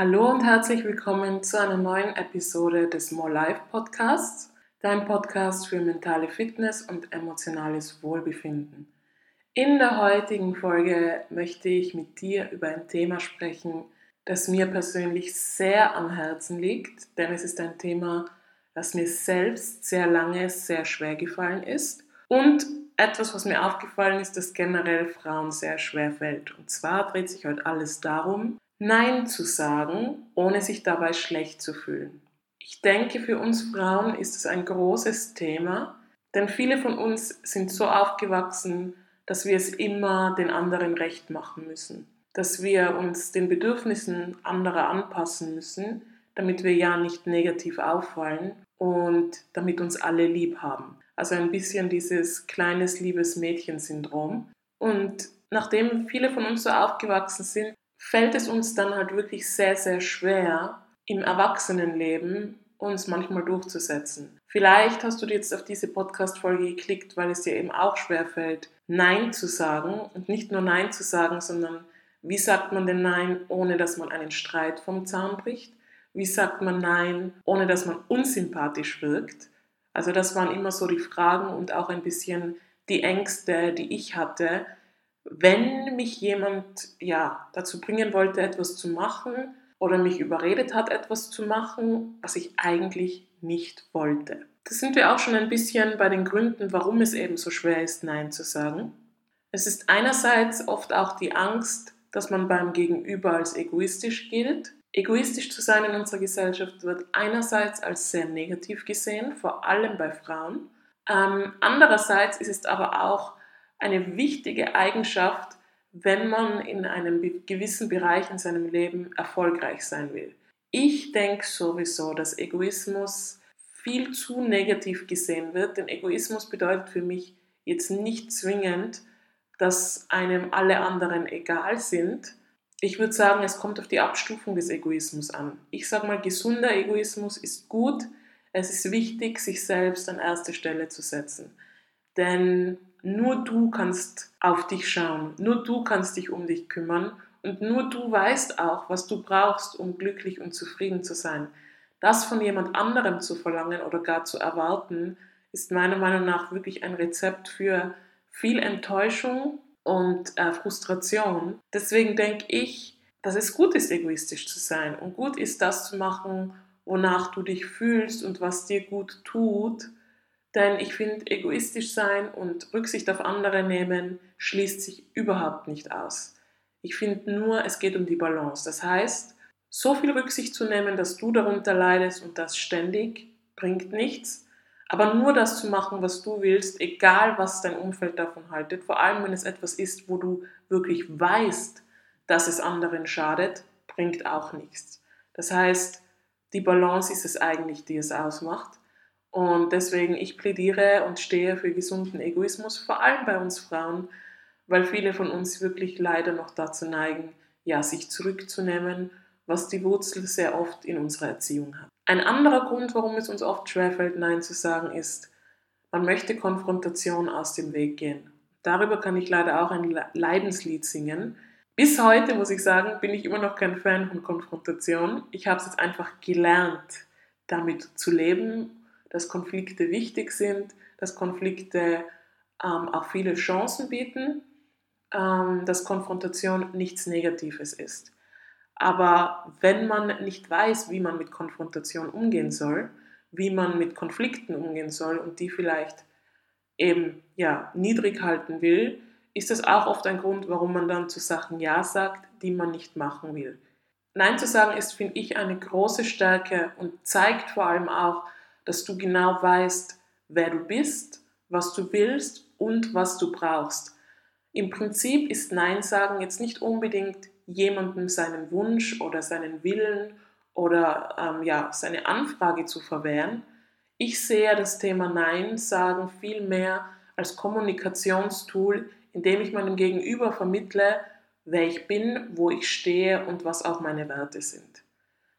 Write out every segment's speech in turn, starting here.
Hallo und herzlich willkommen zu einer neuen Episode des More Life Podcasts, dein Podcast für mentale Fitness und emotionales Wohlbefinden. In der heutigen Folge möchte ich mit dir über ein Thema sprechen, das mir persönlich sehr am Herzen liegt, denn es ist ein Thema, das mir selbst sehr lange sehr schwer gefallen ist und etwas, was mir aufgefallen ist, das generell Frauen sehr schwer fällt. Und zwar dreht sich heute alles darum, Nein zu sagen, ohne sich dabei schlecht zu fühlen. Ich denke, für uns Frauen ist es ein großes Thema, denn viele von uns sind so aufgewachsen, dass wir es immer den anderen recht machen müssen, dass wir uns den Bedürfnissen anderer anpassen müssen, damit wir ja nicht negativ auffallen und damit uns alle lieb haben. Also ein bisschen dieses kleines liebes Mädchen-Syndrom. Und nachdem viele von uns so aufgewachsen sind, fällt es uns dann halt wirklich sehr, sehr schwer, im Erwachsenenleben uns manchmal durchzusetzen. Vielleicht hast du jetzt auf diese Podcast-Folge geklickt, weil es dir eben auch schwer fällt, Nein zu sagen und nicht nur Nein zu sagen, sondern wie sagt man denn Nein, ohne dass man einen Streit vom Zaun bricht? Wie sagt man Nein, ohne dass man unsympathisch wirkt? Also das waren immer so die Fragen und auch ein bisschen die Ängste, die ich hatte, wenn mich jemand ja, dazu bringen wollte, etwas zu machen oder mich überredet hat, etwas zu machen, was ich eigentlich nicht wollte. Das sind wir auch schon ein bisschen bei den Gründen, warum es eben so schwer ist, Nein zu sagen. Es ist einerseits oft auch die Angst, dass man beim Gegenüber als egoistisch gilt. Egoistisch zu sein in unserer Gesellschaft wird einerseits als sehr negativ gesehen, vor allem bei Frauen. Ähm, andererseits ist es aber auch eine wichtige Eigenschaft, wenn man in einem gewissen Bereich in seinem Leben erfolgreich sein will. Ich denke sowieso, dass Egoismus viel zu negativ gesehen wird, denn Egoismus bedeutet für mich jetzt nicht zwingend, dass einem alle anderen egal sind. Ich würde sagen, es kommt auf die Abstufung des Egoismus an. Ich sage mal, gesunder Egoismus ist gut. Es ist wichtig, sich selbst an erste Stelle zu setzen. Denn nur du kannst auf dich schauen, nur du kannst dich um dich kümmern und nur du weißt auch, was du brauchst, um glücklich und zufrieden zu sein. Das von jemand anderem zu verlangen oder gar zu erwarten, ist meiner Meinung nach wirklich ein Rezept für viel Enttäuschung und äh, Frustration. Deswegen denke ich, dass es gut ist, egoistisch zu sein und gut ist, das zu machen, wonach du dich fühlst und was dir gut tut denn ich finde, egoistisch sein und Rücksicht auf andere nehmen schließt sich überhaupt nicht aus. Ich finde nur, es geht um die Balance. Das heißt, so viel Rücksicht zu nehmen, dass du darunter leidest und das ständig, bringt nichts. Aber nur das zu machen, was du willst, egal was dein Umfeld davon haltet, vor allem wenn es etwas ist, wo du wirklich weißt, dass es anderen schadet, bringt auch nichts. Das heißt, die Balance ist es eigentlich, die es ausmacht. Und deswegen, ich plädiere und stehe für gesunden Egoismus, vor allem bei uns Frauen, weil viele von uns wirklich leider noch dazu neigen, ja, sich zurückzunehmen, was die Wurzel sehr oft in unserer Erziehung hat. Ein anderer Grund, warum es uns oft schwerfällt, Nein zu sagen, ist, man möchte Konfrontation aus dem Weg gehen. Darüber kann ich leider auch ein Leidenslied singen. Bis heute, muss ich sagen, bin ich immer noch kein Fan von Konfrontation. Ich habe es jetzt einfach gelernt, damit zu leben dass Konflikte wichtig sind, dass Konflikte ähm, auch viele Chancen bieten, ähm, dass Konfrontation nichts Negatives ist. Aber wenn man nicht weiß, wie man mit Konfrontation umgehen soll, wie man mit Konflikten umgehen soll und die vielleicht eben ja, niedrig halten will, ist das auch oft ein Grund, warum man dann zu Sachen Ja sagt, die man nicht machen will. Nein zu sagen ist, finde ich, eine große Stärke und zeigt vor allem auch, dass du genau weißt, wer du bist, was du willst und was du brauchst. Im Prinzip ist Nein sagen jetzt nicht unbedingt jemandem seinen Wunsch oder seinen Willen oder ähm, ja, seine Anfrage zu verwehren. Ich sehe das Thema Nein sagen viel mehr als Kommunikationstool, indem ich meinem Gegenüber vermittle, wer ich bin, wo ich stehe und was auch meine Werte sind.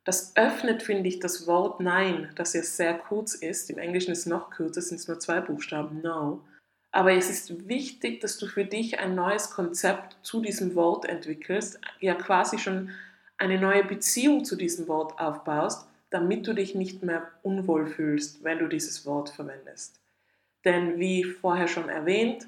Das öffnet, finde ich, das Wort Nein, das ja sehr kurz ist. Im Englischen ist es noch kürzer, sind es nur zwei Buchstaben, No. Aber es ist wichtig, dass du für dich ein neues Konzept zu diesem Wort entwickelst, ja quasi schon eine neue Beziehung zu diesem Wort aufbaust, damit du dich nicht mehr unwohl fühlst, wenn du dieses Wort verwendest. Denn wie vorher schon erwähnt,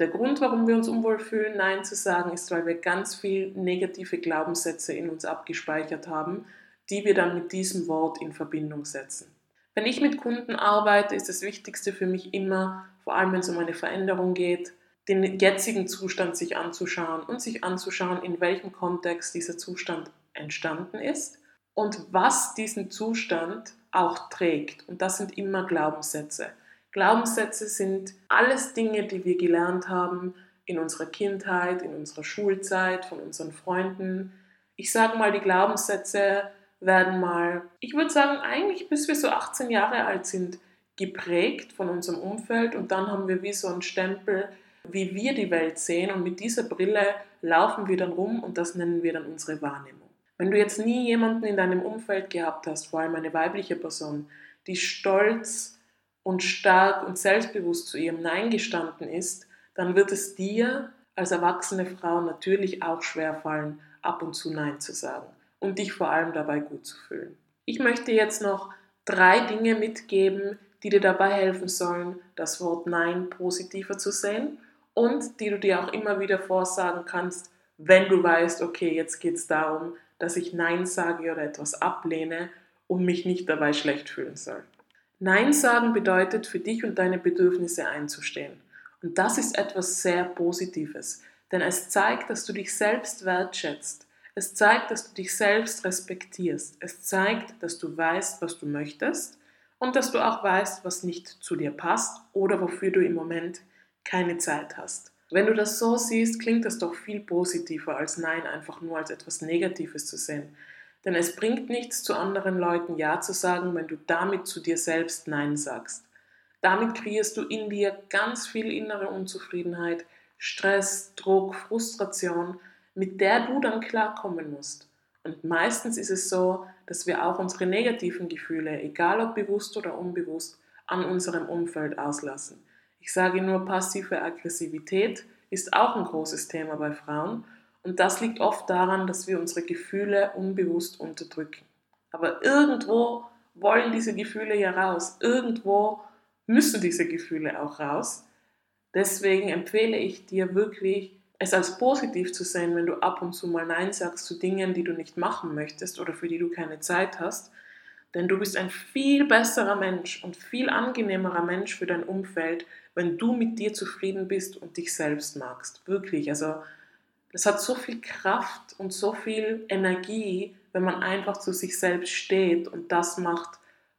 der Grund, warum wir uns unwohl fühlen, Nein zu sagen, ist, weil wir ganz viel negative Glaubenssätze in uns abgespeichert haben, die wir dann mit diesem Wort in Verbindung setzen. Wenn ich mit Kunden arbeite, ist das Wichtigste für mich immer, vor allem wenn es um eine Veränderung geht, den jetzigen Zustand sich anzuschauen und sich anzuschauen, in welchem Kontext dieser Zustand entstanden ist und was diesen Zustand auch trägt. Und das sind immer Glaubenssätze. Glaubenssätze sind alles Dinge, die wir gelernt haben in unserer Kindheit, in unserer Schulzeit, von unseren Freunden. Ich sage mal, die Glaubenssätze werden mal, ich würde sagen, eigentlich bis wir so 18 Jahre alt sind, geprägt von unserem Umfeld. Und dann haben wir wie so einen Stempel, wie wir die Welt sehen. Und mit dieser Brille laufen wir dann rum und das nennen wir dann unsere Wahrnehmung. Wenn du jetzt nie jemanden in deinem Umfeld gehabt hast, vor allem eine weibliche Person, die stolz und stark und selbstbewusst zu ihrem Nein gestanden ist, dann wird es dir als erwachsene Frau natürlich auch schwer fallen, ab und zu Nein zu sagen und dich vor allem dabei gut zu fühlen. Ich möchte jetzt noch drei Dinge mitgeben, die dir dabei helfen sollen, das Wort Nein positiver zu sehen und die du dir auch immer wieder vorsagen kannst, wenn du weißt, okay, jetzt geht es darum, dass ich Nein sage oder etwas ablehne und mich nicht dabei schlecht fühlen soll. Nein sagen bedeutet, für dich und deine Bedürfnisse einzustehen. Und das ist etwas sehr Positives, denn es zeigt, dass du dich selbst wertschätzt. Es zeigt, dass du dich selbst respektierst. Es zeigt, dass du weißt, was du möchtest und dass du auch weißt, was nicht zu dir passt oder wofür du im Moment keine Zeit hast. Wenn du das so siehst, klingt das doch viel positiver als Nein einfach nur als etwas Negatives zu sehen. Denn es bringt nichts, zu anderen Leuten Ja zu sagen, wenn du damit zu dir selbst Nein sagst. Damit kreierst du in dir ganz viel innere Unzufriedenheit, Stress, Druck, Frustration, mit der du dann klarkommen musst. Und meistens ist es so, dass wir auch unsere negativen Gefühle, egal ob bewusst oder unbewusst, an unserem Umfeld auslassen. Ich sage nur, passive Aggressivität ist auch ein großes Thema bei Frauen und das liegt oft daran, dass wir unsere Gefühle unbewusst unterdrücken. Aber irgendwo wollen diese Gefühle ja raus. Irgendwo müssen diese Gefühle auch raus. Deswegen empfehle ich dir wirklich, es als positiv zu sehen, wenn du ab und zu mal Nein sagst zu Dingen, die du nicht machen möchtest oder für die du keine Zeit hast. Denn du bist ein viel besserer Mensch und viel angenehmerer Mensch für dein Umfeld, wenn du mit dir zufrieden bist und dich selbst magst. Wirklich. Also es hat so viel Kraft und so viel Energie, wenn man einfach zu sich selbst steht und das macht,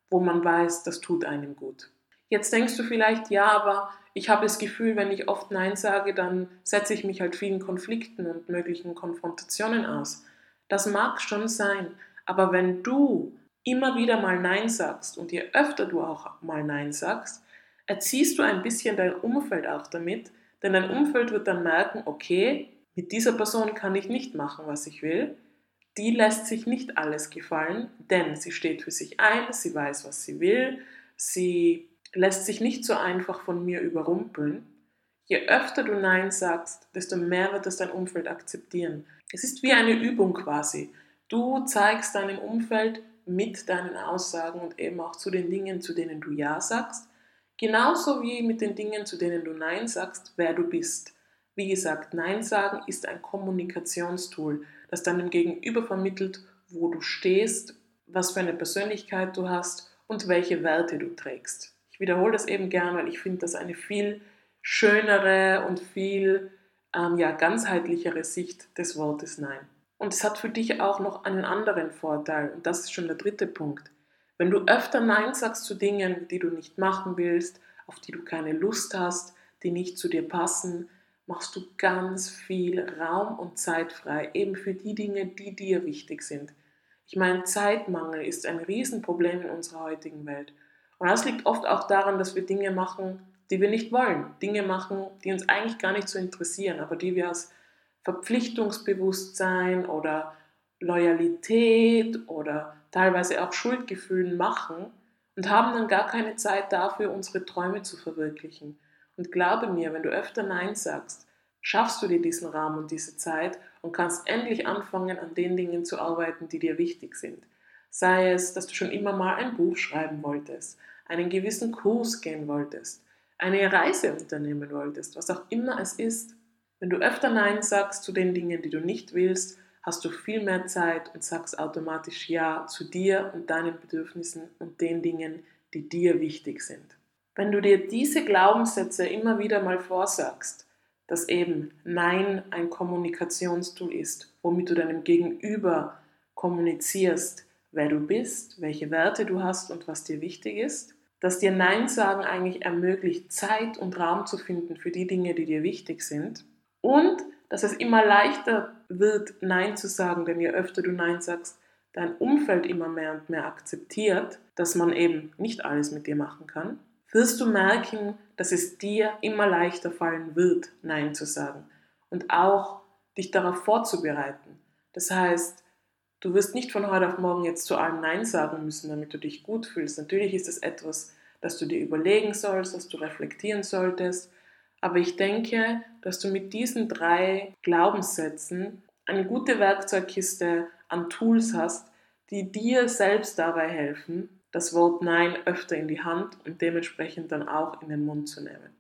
wo man weiß, das tut einem gut. Jetzt denkst du vielleicht, ja, aber ich habe das Gefühl, wenn ich oft Nein sage, dann setze ich mich halt vielen Konflikten und möglichen Konfrontationen aus. Das mag schon sein, aber wenn du immer wieder mal Nein sagst und je öfter du auch mal Nein sagst, erziehst du ein bisschen dein Umfeld auch damit, denn dein Umfeld wird dann merken, okay, mit dieser Person kann ich nicht machen, was ich will. Die lässt sich nicht alles gefallen, denn sie steht für sich ein, sie weiß, was sie will, sie lässt sich nicht so einfach von mir überrumpeln. Je öfter du Nein sagst, desto mehr wird es dein Umfeld akzeptieren. Es ist wie eine Übung quasi. Du zeigst deinem Umfeld mit deinen Aussagen und eben auch zu den Dingen, zu denen du Ja sagst, genauso wie mit den Dingen, zu denen du Nein sagst, wer du bist. Wie gesagt, Nein sagen ist ein Kommunikationstool, das deinem Gegenüber vermittelt, wo du stehst, was für eine Persönlichkeit du hast und welche Werte du trägst. Wiederhole das eben gern, weil ich finde das eine viel schönere und viel ähm, ja, ganzheitlichere Sicht des Wortes Nein. Und es hat für dich auch noch einen anderen Vorteil und das ist schon der dritte Punkt. Wenn du öfter Nein sagst zu Dingen, die du nicht machen willst, auf die du keine Lust hast, die nicht zu dir passen, machst du ganz viel Raum und Zeit frei, eben für die Dinge, die dir wichtig sind. Ich meine, Zeitmangel ist ein Riesenproblem in unserer heutigen Welt. Und das liegt oft auch daran, dass wir Dinge machen, die wir nicht wollen. Dinge machen, die uns eigentlich gar nicht so interessieren, aber die wir aus Verpflichtungsbewusstsein oder Loyalität oder teilweise auch Schuldgefühlen machen und haben dann gar keine Zeit dafür, unsere Träume zu verwirklichen. Und glaube mir, wenn du öfter Nein sagst, schaffst du dir diesen Rahmen und diese Zeit und kannst endlich anfangen, an den Dingen zu arbeiten, die dir wichtig sind. Sei es, dass du schon immer mal ein Buch schreiben wolltest, einen gewissen Kurs gehen wolltest, eine Reise unternehmen wolltest, was auch immer es ist. Wenn du öfter Nein sagst zu den Dingen, die du nicht willst, hast du viel mehr Zeit und sagst automatisch Ja zu dir und deinen Bedürfnissen und den Dingen, die dir wichtig sind. Wenn du dir diese Glaubenssätze immer wieder mal vorsagst, dass eben Nein ein Kommunikationstool ist, womit du deinem Gegenüber kommunizierst, wer du bist, welche Werte du hast und was dir wichtig ist, dass dir Nein sagen eigentlich ermöglicht, Zeit und Raum zu finden für die Dinge, die dir wichtig sind und dass es immer leichter wird, Nein zu sagen, denn je öfter du Nein sagst, dein Umfeld immer mehr und mehr akzeptiert, dass man eben nicht alles mit dir machen kann, wirst du merken, dass es dir immer leichter fallen wird, Nein zu sagen und auch dich darauf vorzubereiten. Das heißt, du wirst nicht von heute auf morgen jetzt zu allem Nein sagen müssen, damit du dich gut fühlst. Natürlich ist es etwas, das du dir überlegen sollst, das du reflektieren solltest, aber ich denke, dass du mit diesen drei Glaubenssätzen eine gute Werkzeugkiste an Tools hast, die dir selbst dabei helfen, das Wort Nein öfter in die Hand und dementsprechend dann auch in den Mund zu nehmen.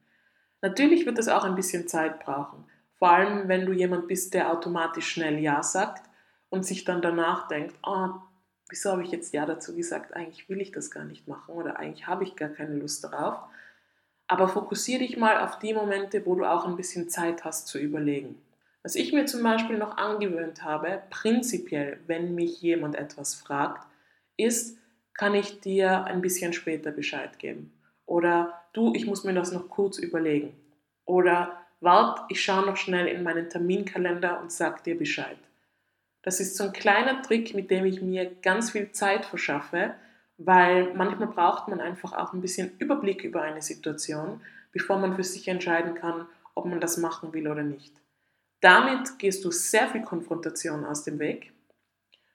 Natürlich wird das auch ein bisschen Zeit brauchen, vor allem wenn du jemand bist, der automatisch schnell Ja sagt und sich dann danach denkt, oh, wieso habe ich jetzt Ja dazu gesagt, eigentlich will ich das gar nicht machen oder eigentlich habe ich gar keine Lust darauf. Aber fokussiere dich mal auf die Momente, wo du auch ein bisschen Zeit hast zu überlegen. Was ich mir zum Beispiel noch angewöhnt habe, prinzipiell, wenn mich jemand etwas fragt, ist, kann ich dir ein bisschen später Bescheid geben. Oder du, ich muss mir das noch kurz überlegen. Oder wart, ich schaue noch schnell in meinen Terminkalender und sag dir Bescheid. Das ist so ein kleiner Trick, mit dem ich mir ganz viel Zeit verschaffe, weil manchmal braucht man einfach auch ein bisschen Überblick über eine Situation, bevor man für sich entscheiden kann, ob man das machen will oder nicht. Damit gehst du sehr viel Konfrontation aus dem Weg.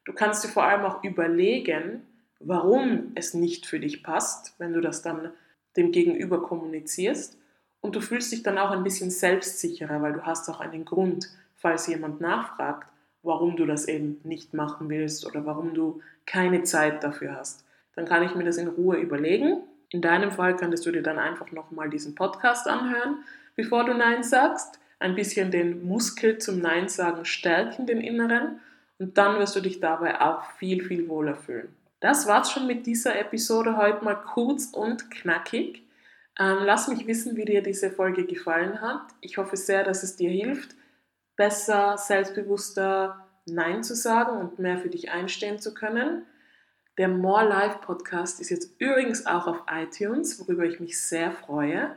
Du kannst dir vor allem auch überlegen, warum es nicht für dich passt, wenn du das dann dem Gegenüber kommunizierst. Und du fühlst dich dann auch ein bisschen selbstsicherer, weil du hast auch einen Grund, falls jemand nachfragt, warum du das eben nicht machen willst oder warum du keine Zeit dafür hast dann kann ich mir das in Ruhe überlegen. In deinem Fall könntest du dir dann einfach nochmal diesen Podcast anhören, bevor du Nein sagst. Ein bisschen den Muskel zum Nein sagen stärken, den inneren. Und dann wirst du dich dabei auch viel, viel wohler fühlen. Das war's schon mit dieser Episode heute mal kurz und knackig. Ähm, lass mich wissen, wie dir diese Folge gefallen hat. Ich hoffe sehr, dass es dir hilft, besser, selbstbewusster Nein zu sagen und mehr für dich einstehen zu können. Der More Life Podcast ist jetzt übrigens auch auf iTunes, worüber ich mich sehr freue.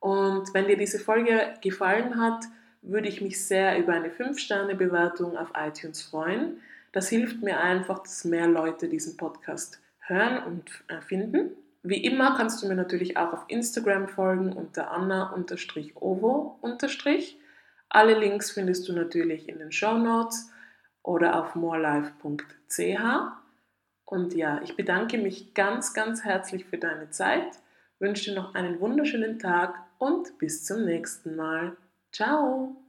Und wenn dir diese Folge gefallen hat, würde ich mich sehr über eine 5-Sterne-Bewertung auf iTunes freuen. Das hilft mir einfach, dass mehr Leute diesen Podcast hören und äh, finden. Wie immer kannst du mir natürlich auch auf Instagram folgen unter anna-ovo-. Alle Links findest du natürlich in den Show Notes oder auf morelife.ch. Und ja, ich bedanke mich ganz, ganz herzlich für deine Zeit, wünsche dir noch einen wunderschönen Tag und bis zum nächsten Mal. Ciao!